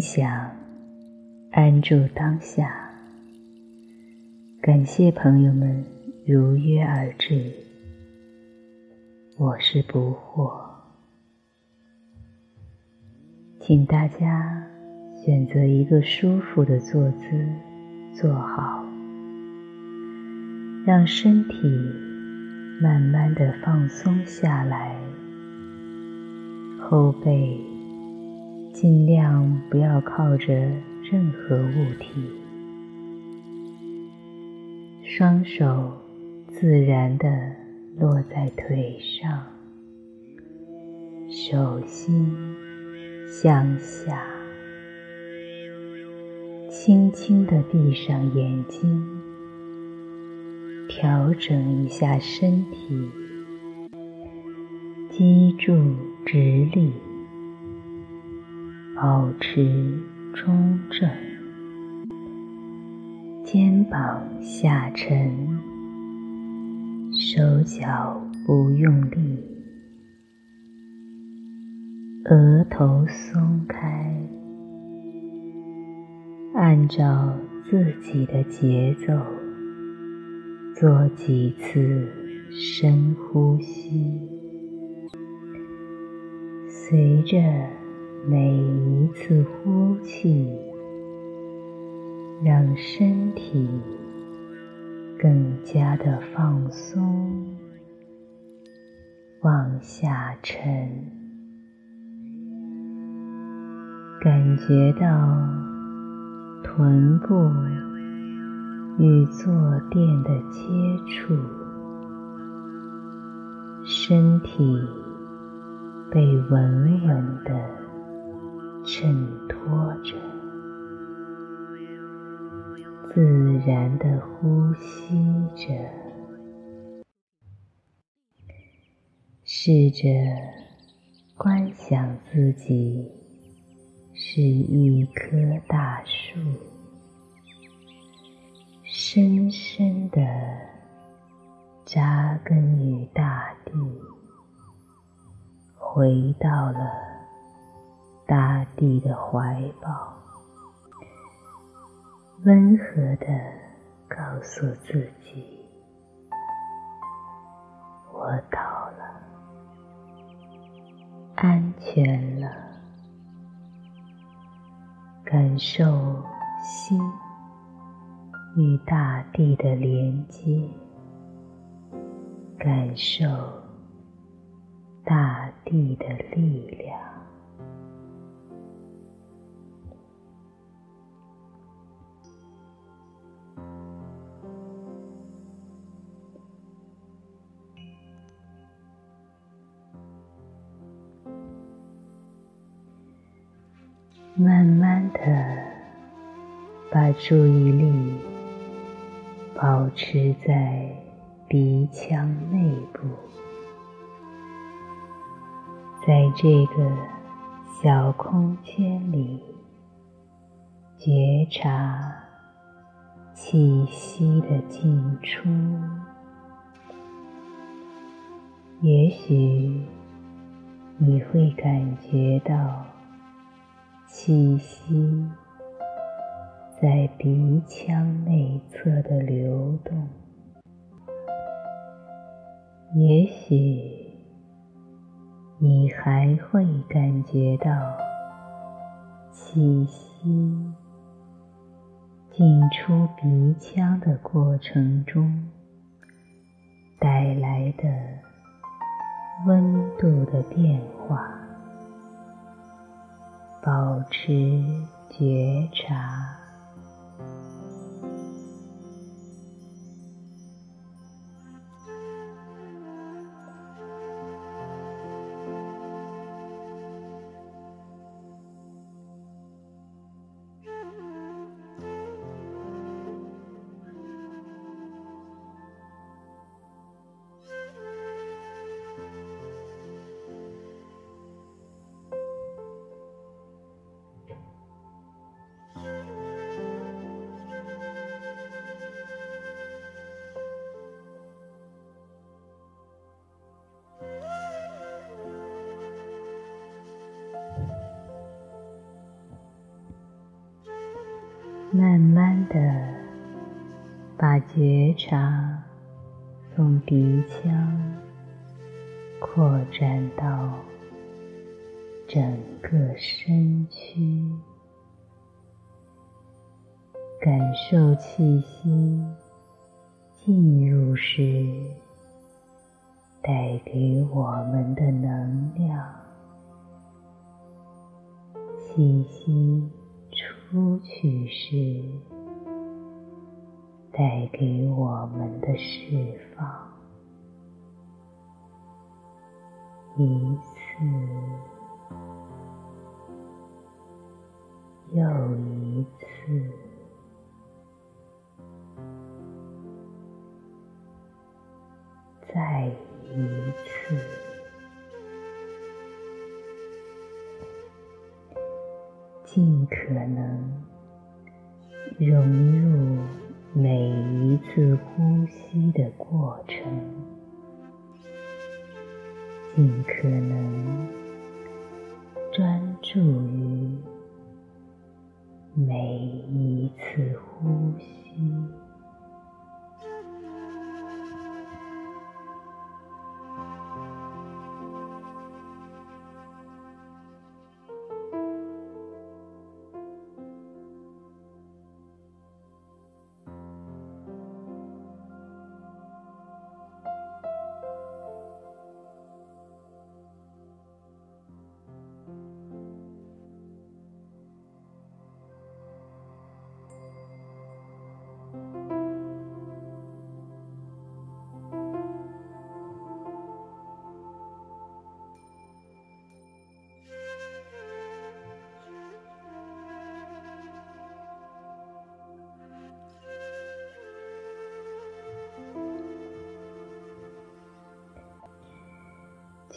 想，安住当下。感谢朋友们如约而至，我是不惑，请大家选择一个舒服的坐姿，坐好，让身体慢慢的放松下来，后背。尽量不要靠着任何物体，双手自然的落在腿上，手心向下，轻轻的闭上眼睛，调整一下身体，脊柱直立。保持中正，肩膀下沉，手脚不用力，额头松开，按照自己的节奏做几次深呼吸，随着。每一次呼气，让身体更加的放松，往下沉，感觉到臀部与坐垫的接触，身体被稳稳的。衬托着，自然的呼吸着，试着观想自己是一棵大树，深深的扎根于大地，回到了。大地的怀抱，温和的告诉自己：“我到了，安全了。”感受心与大地的连接，感受大地的力量。的把注意力保持在鼻腔内部，在这个小空间里觉察气息的进出，也许你会感觉到。气息在鼻腔内侧的流动，也许你还会感觉到气息进出鼻腔的过程中带来的温度的变化。保持觉察。慢慢的把觉察从鼻腔扩展到整个身躯，感受气息进入时带给我们的能量。气息出去是，带给我们的释放。一次又一次，融入每一次呼吸的过程，尽可能专注于每一次呼吸。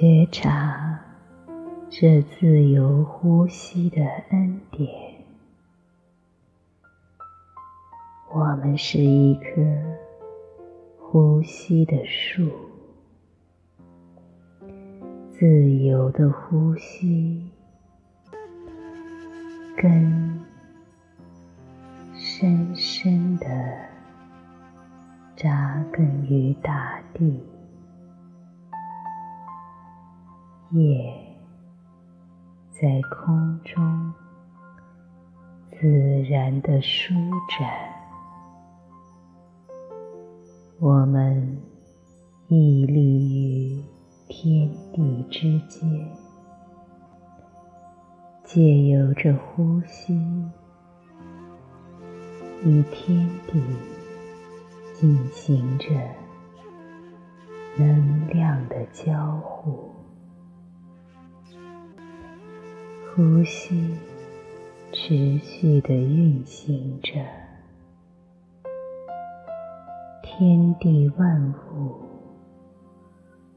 觉察这自由呼吸的恩典。我们是一棵呼吸的树，自由的呼吸，根深深的扎根于大地。叶在空中自然的舒展，我们屹立于天地之间，借由着呼吸与天地进行着能量的交互。呼吸持续的运行着，天地万物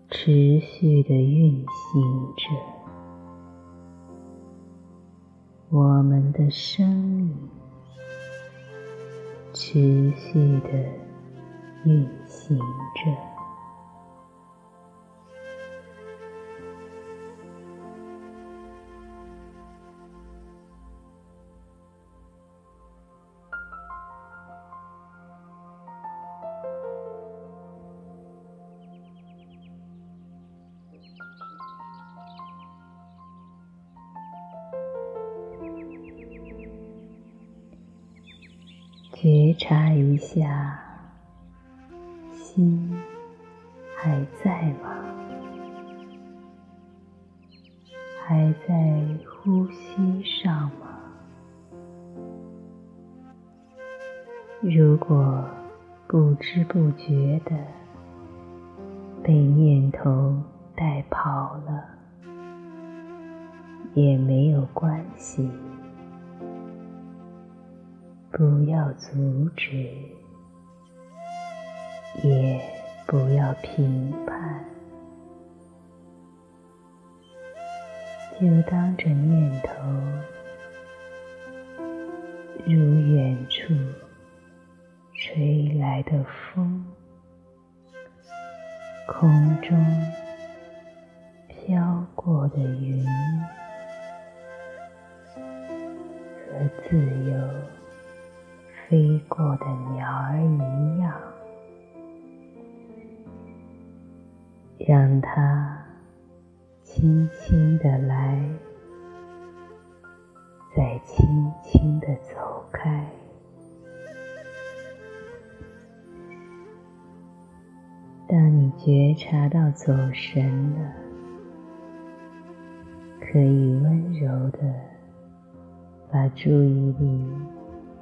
持续的运行着，我们的生命持续的运行着。觉察一下，心还在吗？还在呼吸上吗？如果不知不觉的被念头带跑了，也没有关系。不要阻止，也不要评判，就当这念头让它轻轻的来，再轻轻的走开。当你觉察到走神了，可以温柔的把注意力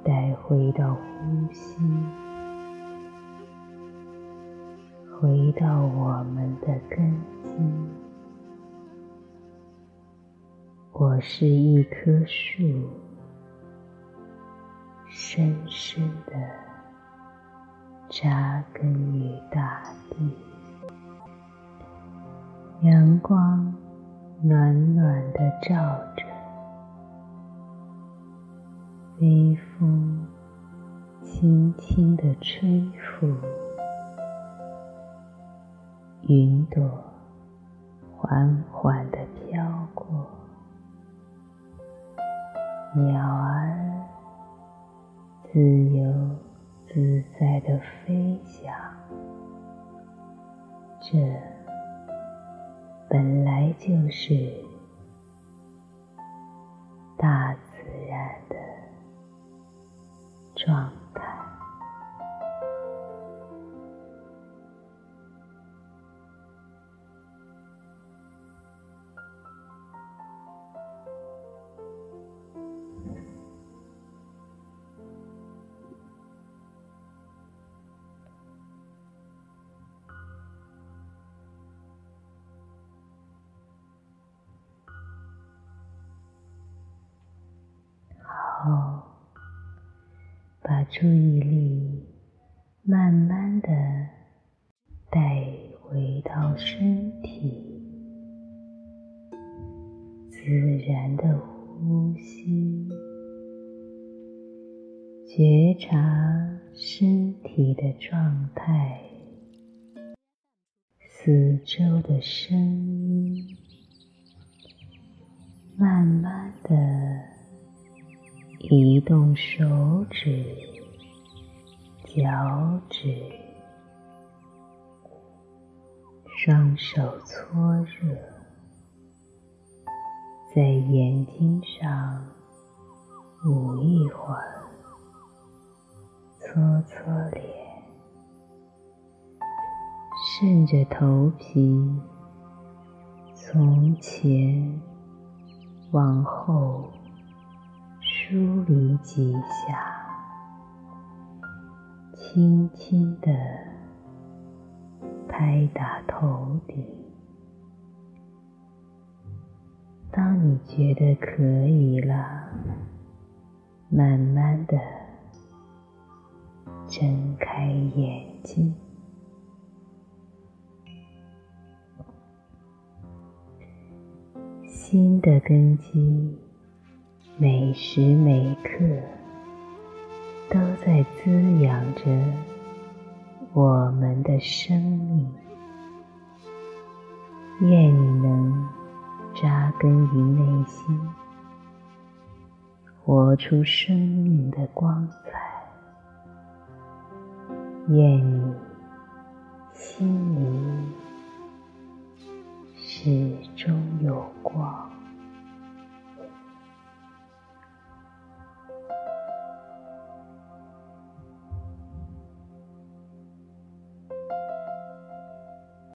带回到呼吸，回到我们的根基。我是一棵树，深深的。扎根于大地，阳光暖暖的照着，微风轻轻的吹拂，云朵缓缓地飘过，鸟儿自由。自在地飞翔，这本来就是注意力慢慢的带回到身体，自然的呼吸，觉察身体的状态，四周的声音，慢慢的。移动手指、脚趾，双手搓热，在眼睛上捂一会儿，搓搓脸，顺着头皮从前往后。梳理几下，轻轻地拍打头顶。当你觉得可以了，慢慢的睁开眼睛。新的根基。每时每刻都在滋养着我们的生命。愿你能扎根于内心，活出生命的光彩。愿你心里始终有光。